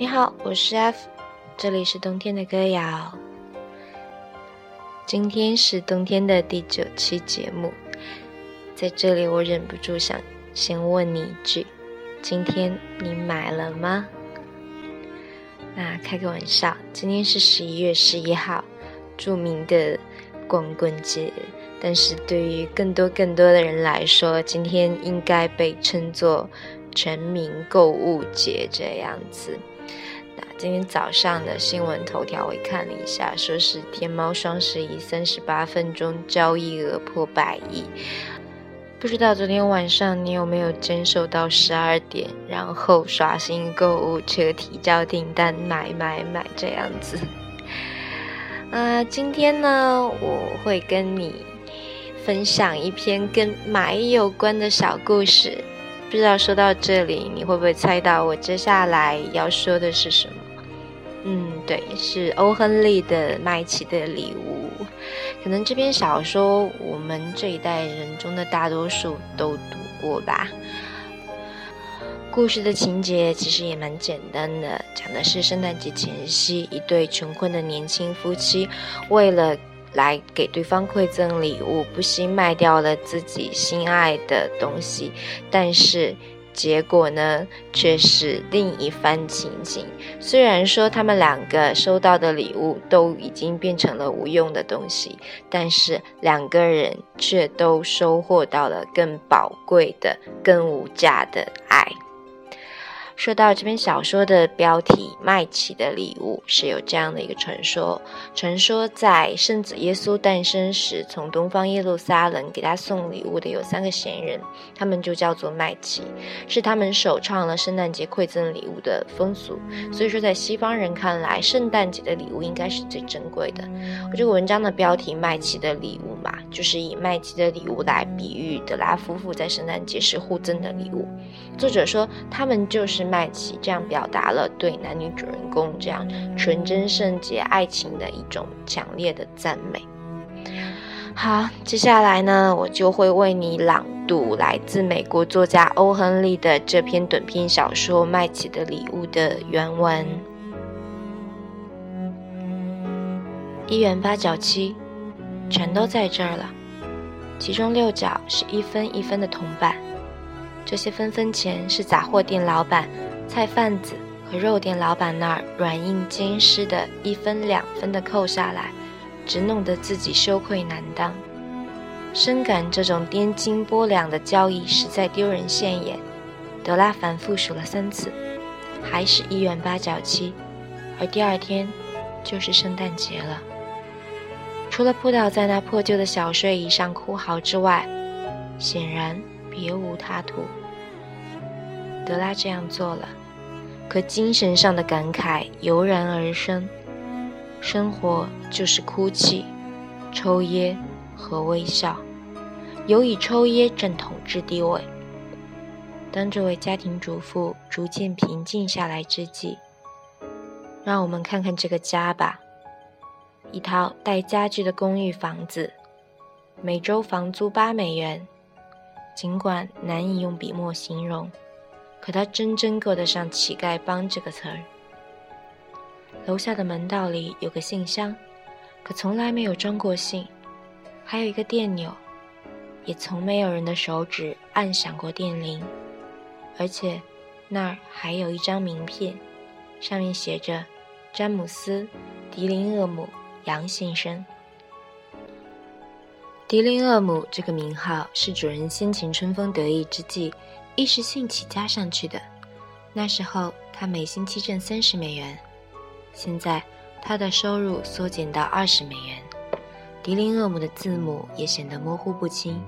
你好，我是 F，这里是冬天的歌谣。今天是冬天的第九期节目，在这里我忍不住想先问你一句：今天你买了吗？那开个玩笑，今天是十一月十一号，著名的光棍节。但是对于更多更多的人来说，今天应该被称作全民购物节这样子。那今天早上的新闻头条我看了一下，说是天猫双十一三十八分钟交易额破百亿。不知道昨天晚上你有没有坚守到十二点，然后刷新购物车提交订单买买买这样子？啊，今天呢，我会跟你。分享一篇跟买有关的小故事，不知道说到这里，你会不会猜到我接下来要说的是什么？嗯，对，是欧亨利的《麦琪的礼物》。可能这篇小说我们这一代人中的大多数都读过吧。故事的情节其实也蛮简单的，讲的是圣诞节前夕，一对穷困的年轻夫妻为了。来给对方馈赠礼物，不惜卖掉了自己心爱的东西，但是结果呢，却是另一番情景。虽然说他们两个收到的礼物都已经变成了无用的东西，但是两个人却都收获到了更宝贵的、更无价的爱。说到这篇小说的标题《麦琪的礼物》，是有这样的一个传说：传说在圣子耶稣诞生时，从东方耶路撒冷给他送礼物的有三个闲人，他们就叫做麦琪，是他们首创了圣诞节馈赠礼物的风俗。所以说，在西方人看来，圣诞节的礼物应该是最珍贵的。我这个文章的标题《麦琪的礼物》嘛，就是以麦琪的礼物来比喻德拉夫妇在圣诞节时互赠的礼物。作者说，他们就是。麦琪这样表达了对男女主人公这样纯真圣洁爱情的一种强烈的赞美。好，接下来呢，我就会为你朗读来自美国作家欧亨利的这篇短篇小说《麦琪的礼物》的原文。一元八角七，全都在这儿了，其中六角是一分一分的铜板。这些分分钱是杂货店老板、菜贩子和肉店老板那儿软硬兼施的一分两分的扣下来，只弄得自己羞愧难当。深感这种颠斤拨两的交易实在丢人现眼，德拉反复数了三次，还是一元八角七，而第二天就是圣诞节了。除了扑倒在那破旧的小睡椅上哭嚎之外，显然。别无他途。德拉这样做了，可精神上的感慨油然而生：生活就是哭泣、抽噎和微笑，尤以抽噎占统治地位。当这位家庭主妇逐渐平静下来之际，让我们看看这个家吧。一套带家具的公寓房子，每周房租八美元。尽管难以用笔墨形容，可它真真够得上“乞丐帮”这个词儿。楼下的门道里有个信箱，可从来没有装过信；还有一个电钮，也从没有人的手指按响过电铃。而且那儿还有一张名片，上面写着“詹姆斯·迪林厄姆杨先生”。迪林厄姆这个名号是主人先前春风得意之际一时兴起加上去的。那时候他每星期挣三十美元，现在他的收入缩减到二十美元。迪林厄姆的字母也显得模糊不清，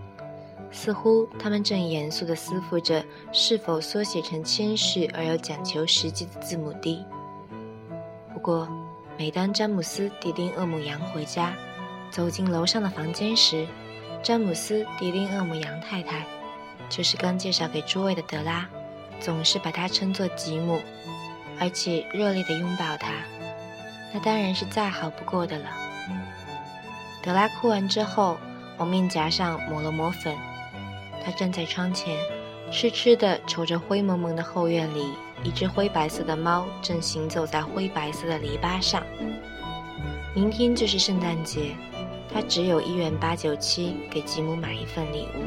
似乎他们正严肃地思忖着是否缩写成谦虚而又讲求实际的字母 D。不过，每当詹姆斯·迪林厄姆扬回家，走进楼上的房间时，詹姆斯·迪林厄姆杨太太，就是刚介绍给诸位的德拉，总是把她称作吉姆，而且热烈地拥抱她。那当然是再好不过的了。德拉哭完之后，往面颊上抹了抹粉。她站在窗前，痴痴地瞅着灰蒙蒙的后院里一只灰白色的猫正行走在灰白色的篱笆上。明天就是圣诞节，他只有一元八九七给吉姆买一份礼物。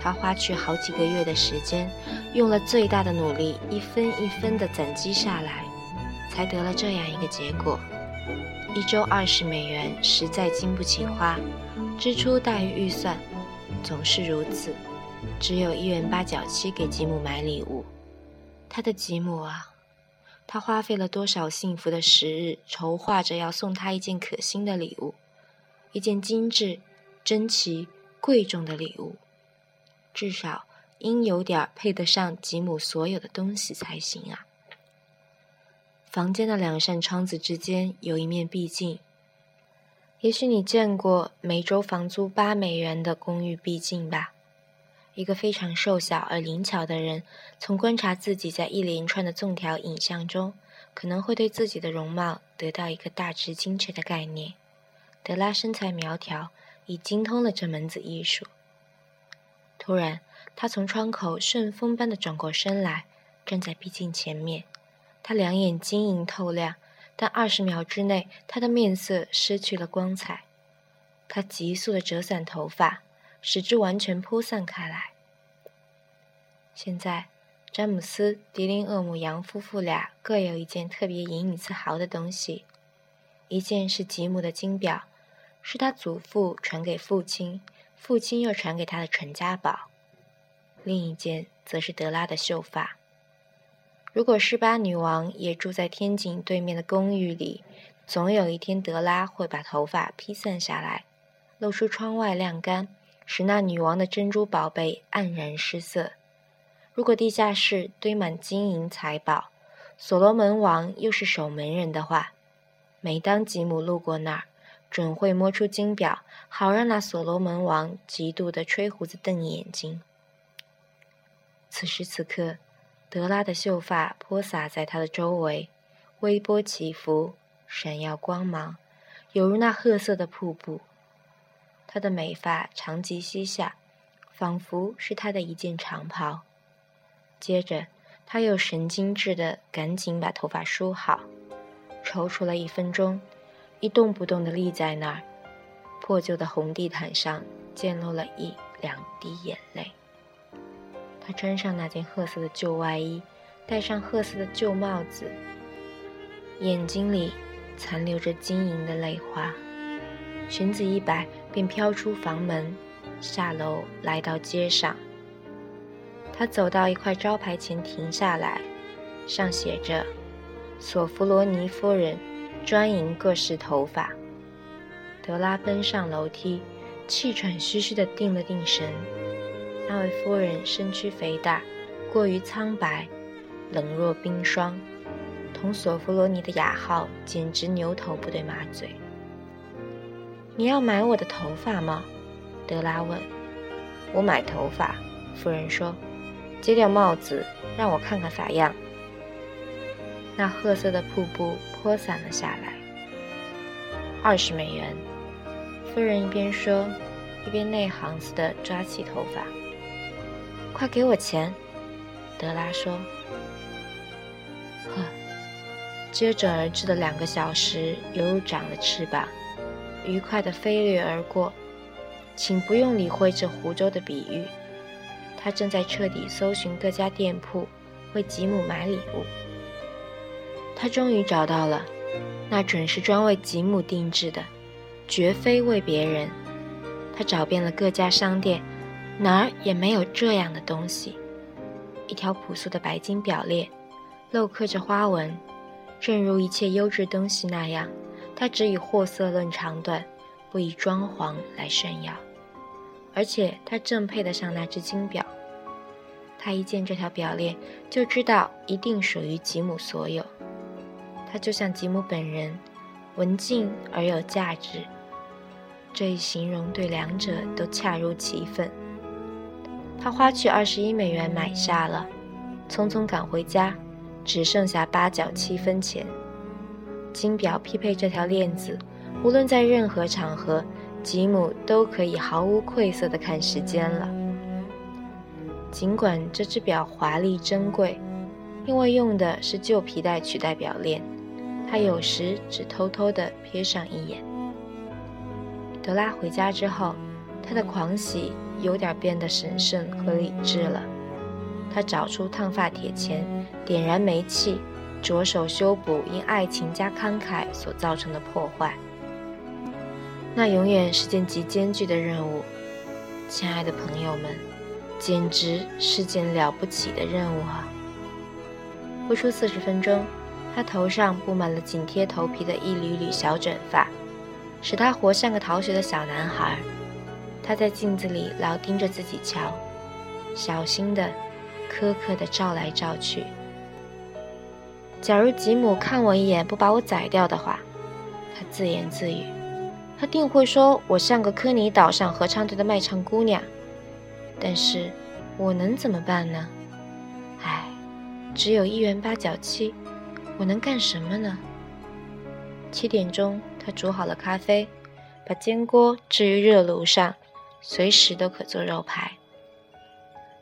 他花去好几个月的时间，用了最大的努力，一分一分地攒积下来，才得了这样一个结果。一周二十美元实在经不起花，支出大于预算，总是如此。只有一元八角七给吉姆买礼物，他的吉姆啊，他花费了多少幸福的时日，筹划着要送他一件可心的礼物，一件精致、珍奇、贵重的礼物，至少应有点配得上吉姆所有的东西才行啊。房间的两扇窗子之间有一面壁镜，也许你见过每周房租八美元的公寓壁镜吧？一个非常瘦小而灵巧的人，从观察自己在一连串的纵条影像中，可能会对自己的容貌得到一个大致精确的概念。德拉身材苗条，已精通了这门子艺术。突然，他从窗口顺风般的转过身来，站在壁镜前面。他两眼晶莹透亮，但二十秒之内，他的面色失去了光彩。他急速地折散头发。使之完全铺散开来。现在，詹姆斯、迪林厄姆杨夫妇俩各有一件特别引以自豪的东西：一件是吉姆的金表，是他祖父传给父亲，父亲又传给他的传家宝；另一件则是德拉的秀发。如果施巴女王也住在天井对面的公寓里，总有一天德拉会把头发披散下来，露出窗外晾干。使那女王的珍珠宝贝黯然失色。如果地下室堆满金银财宝，所罗门王又是守门人的话，每当吉姆路过那儿，准会摸出金表，好让那所罗门王嫉妒的吹胡子瞪眼睛。此时此刻，德拉的秀发泼洒在他的周围，微波起伏，闪耀光芒，犹如那褐色的瀑布。他的美发长及膝下，仿佛是他的一件长袍。接着，他又神经质地赶紧把头发梳好，踌躇了一分钟，一动不动地立在那儿。破旧的红地毯上溅落了一两滴眼泪。他穿上那件褐色的旧外衣，戴上褐色的旧帽子，眼睛里残留着晶莹的泪花。裙子一摆，便飘出房门，下楼来到街上。他走到一块招牌前停下来，上写着“索弗罗尼夫人，专营各式头发”。德拉奔上楼梯，气喘吁吁地定了定神。那位夫人身躯肥大，过于苍白，冷若冰霜，同索弗罗尼的雅号简直牛头不对马嘴。你要买我的头发吗？德拉问。我买头发，夫人说。揭掉帽子，让我看看法样。那褐色的瀑布泼洒了下来。二十美元。夫人一边说，一边内行似的抓起头发。快给我钱！德拉说。呵，接踵而至的两个小时犹如长了翅膀。愉快地飞掠而过，请不用理会这湖州的比喻。他正在彻底搜寻各家店铺，为吉姆买礼物。他终于找到了，那准是专为吉姆定制的，绝非为别人。他找遍了各家商店，哪儿也没有这样的东西。一条朴素的白金表链，镂刻着花纹，正如一切优质东西那样。他只以货色论长短，不以装潢来炫耀，而且他正配得上那只金表。他一见这条表链，就知道一定属于吉姆所有。他就像吉姆本人，文静而有价值。这一形容对两者都恰如其分。他花去二十一美元买下了，匆匆赶回家，只剩下八角七分钱。金表匹配这条链子，无论在任何场合，吉姆都可以毫无愧色地看时间了。尽管这只表华丽珍贵，因为用的是旧皮带取代表链，他有时只偷偷地瞥上一眼。德拉回家之后，他的狂喜有点变得神圣和理智了。他找出烫发铁钳，点燃煤气，着手修补因爱情加慷慨所造成的破坏。那永远是件极艰巨的任务，亲爱的朋友们，简直是件了不起的任务啊！不出四十分钟，他头上布满了紧贴头皮的一缕缕小卷发，使他活像个逃学的小男孩。他在镜子里老盯着自己瞧，小心的、苛刻的照来照去。假如吉姆看我一眼不把我宰掉的话，他自言自语，他定会说我像个科尼岛上合唱队的卖唱姑娘。但是，我能怎么办呢？唉只有一元八角七，我能干什么呢？七点钟，他煮好了咖啡，把煎锅置于热炉上，随时都可做肉排。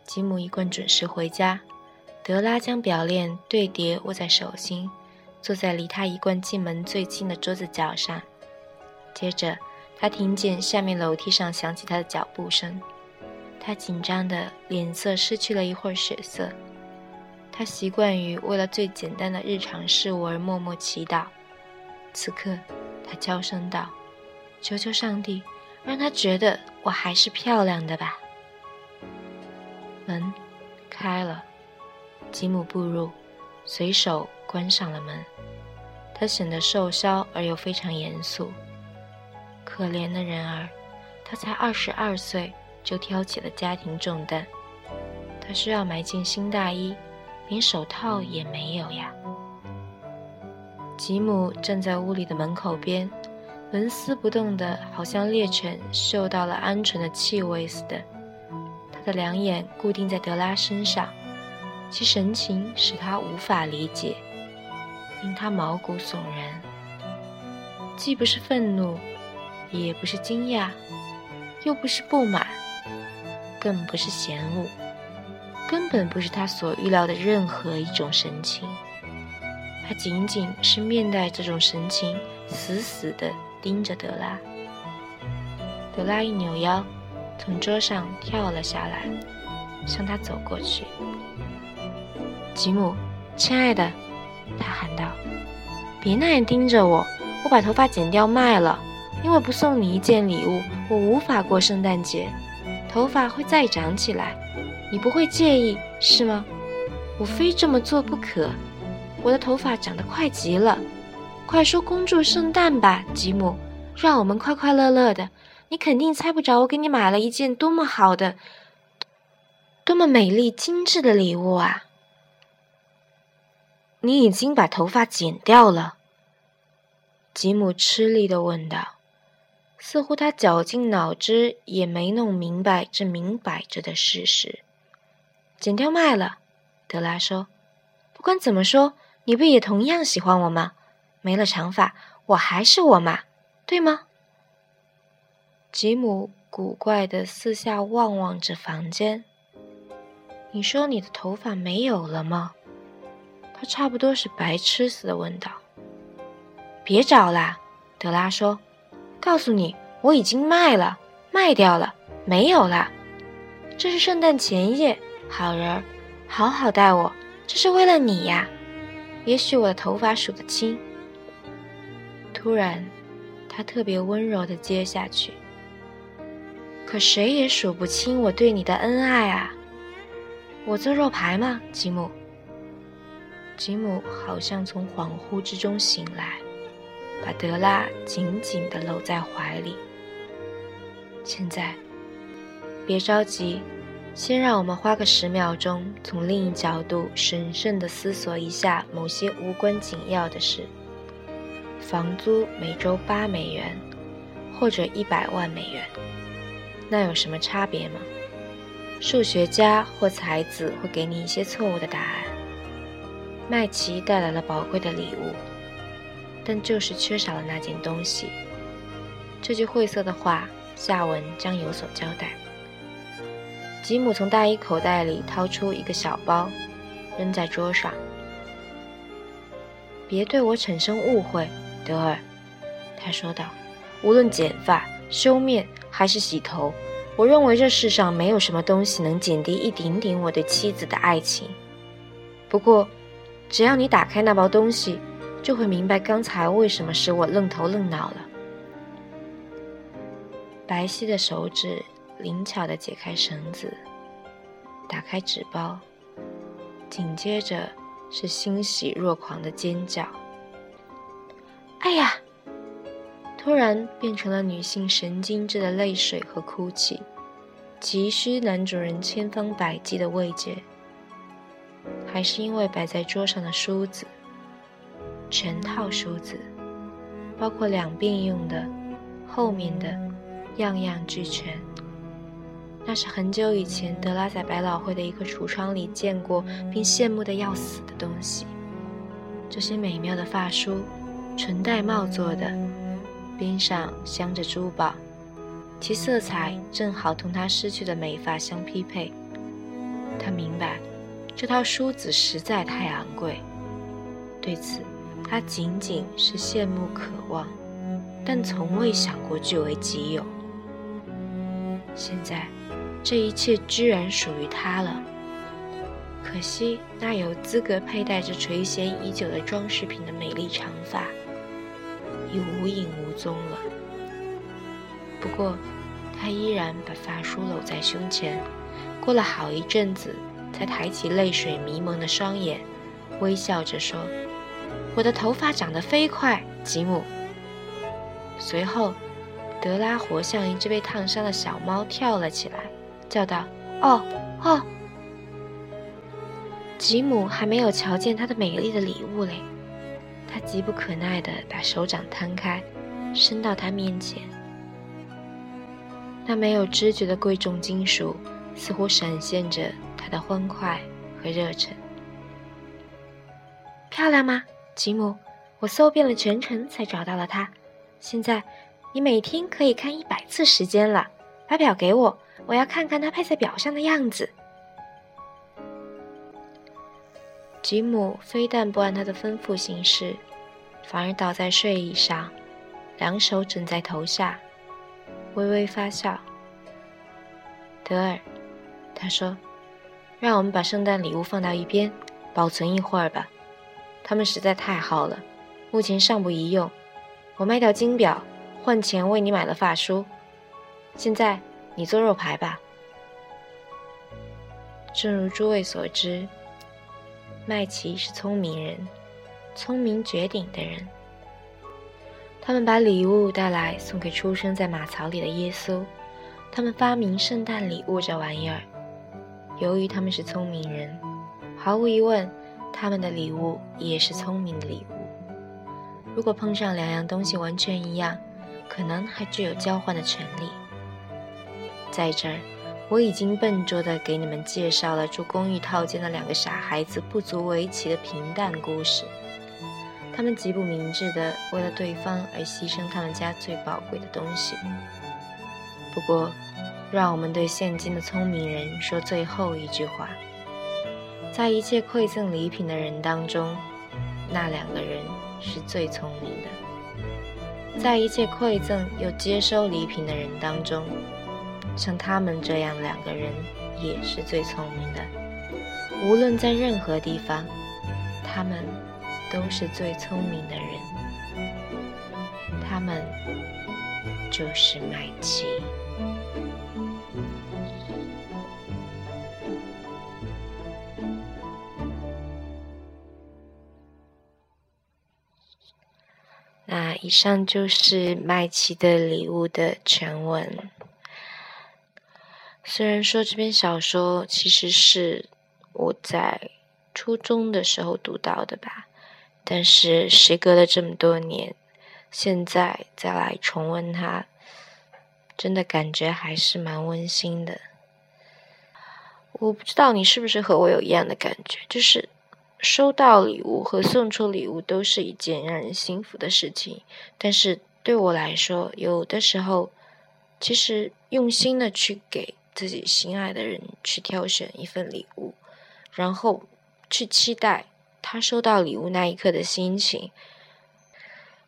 吉姆一贯准时回家，德拉将表链对叠握在手心，坐在离他一贯进门最近的桌子角上。接着，他听见下面楼梯上响起他的脚步声，他紧张的脸色失去了一会儿血色。他习惯于为了最简单的日常事物而默默祈祷。此刻，他娇声道：“求求上帝，让他觉得我还是漂亮的吧。”门开了，吉姆步入，随手关上了门。他显得瘦削而又非常严肃。可怜的人儿，他才二十二岁就挑起了家庭重担。他需要买件新大衣。连手套也没有呀。吉姆站在屋里的门口边，纹丝不动的，好像猎犬嗅到了鹌鹑的气味似的。他的两眼固定在德拉身上，其神情使他无法理解，令他毛骨悚然。既不是愤怒，也不是惊讶，又不是不满，更不是嫌恶。根本不是他所预料的任何一种神情，他仅仅是面带这种神情，死死地盯着德拉。德拉一扭腰，从桌上跳了下来，向他走过去。吉姆，亲爱的，他喊道：“别那样盯着我，我把头发剪掉卖了，因为不送你一件礼物，我无法过圣诞节，头发会再长起来。”你不会介意是吗？我非这么做不可。我的头发长得快极了，快说恭祝圣诞吧，吉姆，让我们快快乐乐的。你肯定猜不着我给你买了一件多么好的、多么美丽精致的礼物啊！你已经把头发剪掉了？吉姆吃力地问道，似乎他绞尽脑汁也没弄明白这明摆着的事实。剪掉卖了，德拉说：“不管怎么说，你不也同样喜欢我吗？没了长发，我还是我嘛，对吗？”吉姆古怪的四下望望着房间。“你说你的头发没有了吗？”他差不多是白痴似的问道。“别找啦！”德拉说，“告诉你，我已经卖了，卖掉了，没有了。这是圣诞前夜。”好人，好好待我，这是为了你呀。也许我的头发数得清。突然，他特别温柔地接下去。可谁也数不清我对你的恩爱啊！我做肉排吗，吉姆？吉姆好像从恍惚之中醒来，把德拉紧紧地搂在怀里。现在，别着急。先让我们花个十秒钟，从另一角度审慎地思索一下某些无关紧要的事。房租每周八美元，或者一百万美元，那有什么差别吗？数学家或才子会给你一些错误的答案。麦琪带来了宝贵的礼物，但就是缺少了那件东西。这句晦涩的话，下文将有所交代。吉姆从大衣口袋里掏出一个小包，扔在桌上。别对我产生误会，德尔。”他说道，“无论剪发、修面还是洗头，我认为这世上没有什么东西能减低一点点我对妻子的爱情。不过，只要你打开那包东西，就会明白刚才为什么使我愣头愣脑了。”白皙的手指灵巧地解开绳子，打开纸包，紧接着是欣喜若狂的尖叫。哎呀！突然变成了女性神经质的泪水和哭泣，急需男主人千方百计的慰藉。还是因为摆在桌上的梳子，全套梳子，包括两边用的、后面的，样样俱全。那是很久以前德拉在百老汇的一个橱窗里见过并羡慕的要死的东西。这些美妙的发梳，纯玳瑁做的。边上镶着珠宝，其色彩正好同她失去的美发相匹配。他明白，这套梳子实在太昂贵，对此他仅仅是羡慕渴望，但从未想过据为己有。现在，这一切居然属于他了。可惜，那有资格佩戴着垂涎已久的装饰品的美丽长发。已无影无踪了。不过，他依然把发梳搂在胸前，过了好一阵子，才抬起泪水迷蒙的双眼，微笑着说：“我的头发长得飞快，吉姆。”随后，德拉活像一只被烫伤的小猫跳了起来，叫道：“哦哦！”吉姆还没有瞧见他的美丽的礼物嘞。他急不可耐地把手掌摊开，伸到他面前。那没有知觉的贵重金属似乎闪现着他的欢快和热忱。漂亮吗，吉姆？我搜遍了全城才找到了它。现在你每天可以看一百次时间了。把表给我，我要看看他配在表上的样子。吉姆非但不按他的吩咐行事，反而倒在睡椅上，两手枕在头下，微微发笑。德尔，他说：“让我们把圣诞礼物放到一边，保存一会儿吧。它们实在太好了，目前尚不宜用。我卖掉金表，换钱为你买了发梳。现在你做肉排吧。正如诸位所知。”麦琪是聪明人，聪明绝顶的人。他们把礼物带来送给出生在马槽里的耶稣。他们发明圣诞礼物这玩意儿。由于他们是聪明人，毫无疑问，他们的礼物也是聪明的礼物。如果碰上两样东西完全一样，可能还具有交换的权利。在这儿。我已经笨拙地给你们介绍了住公寓套间的两个傻孩子不足为奇的平淡故事。他们极不明智地为了对方而牺牲他们家最宝贵的东西。不过，让我们对现今的聪明人说最后一句话：在一切馈赠礼品的人当中，那两个人是最聪明的；在一切馈赠又接收礼品的人当中，像他们这样两个人也是最聪明的，无论在任何地方，他们都是最聪明的人。他们就是麦琪。那以上就是麦琪的礼物的全文。虽然说这篇小说其实是我在初中的时候读到的吧，但是时隔了这么多年，现在再来重温它，真的感觉还是蛮温馨的。我不知道你是不是和我有一样的感觉，就是收到礼物和送出礼物都是一件让人幸福的事情，但是对我来说，有的时候其实用心的去给。自己心爱的人去挑选一份礼物，然后去期待他收到礼物那一刻的心情。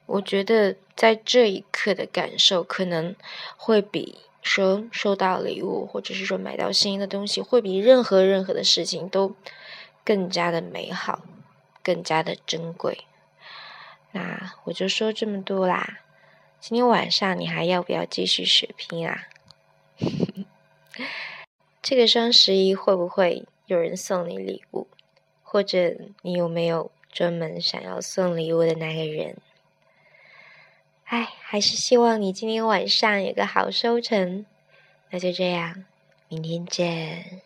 我觉得在这一刻的感受，可能会比说收到礼物，或者是说买到新的东西，会比任何任何的事情都更加的美好，更加的珍贵。那我就说这么多啦。今天晚上你还要不要继续血拼啊？这个双十一会不会有人送你礼物？或者你有没有专门想要送礼物的那个人？哎，还是希望你今天晚上有个好收成。那就这样，明天见。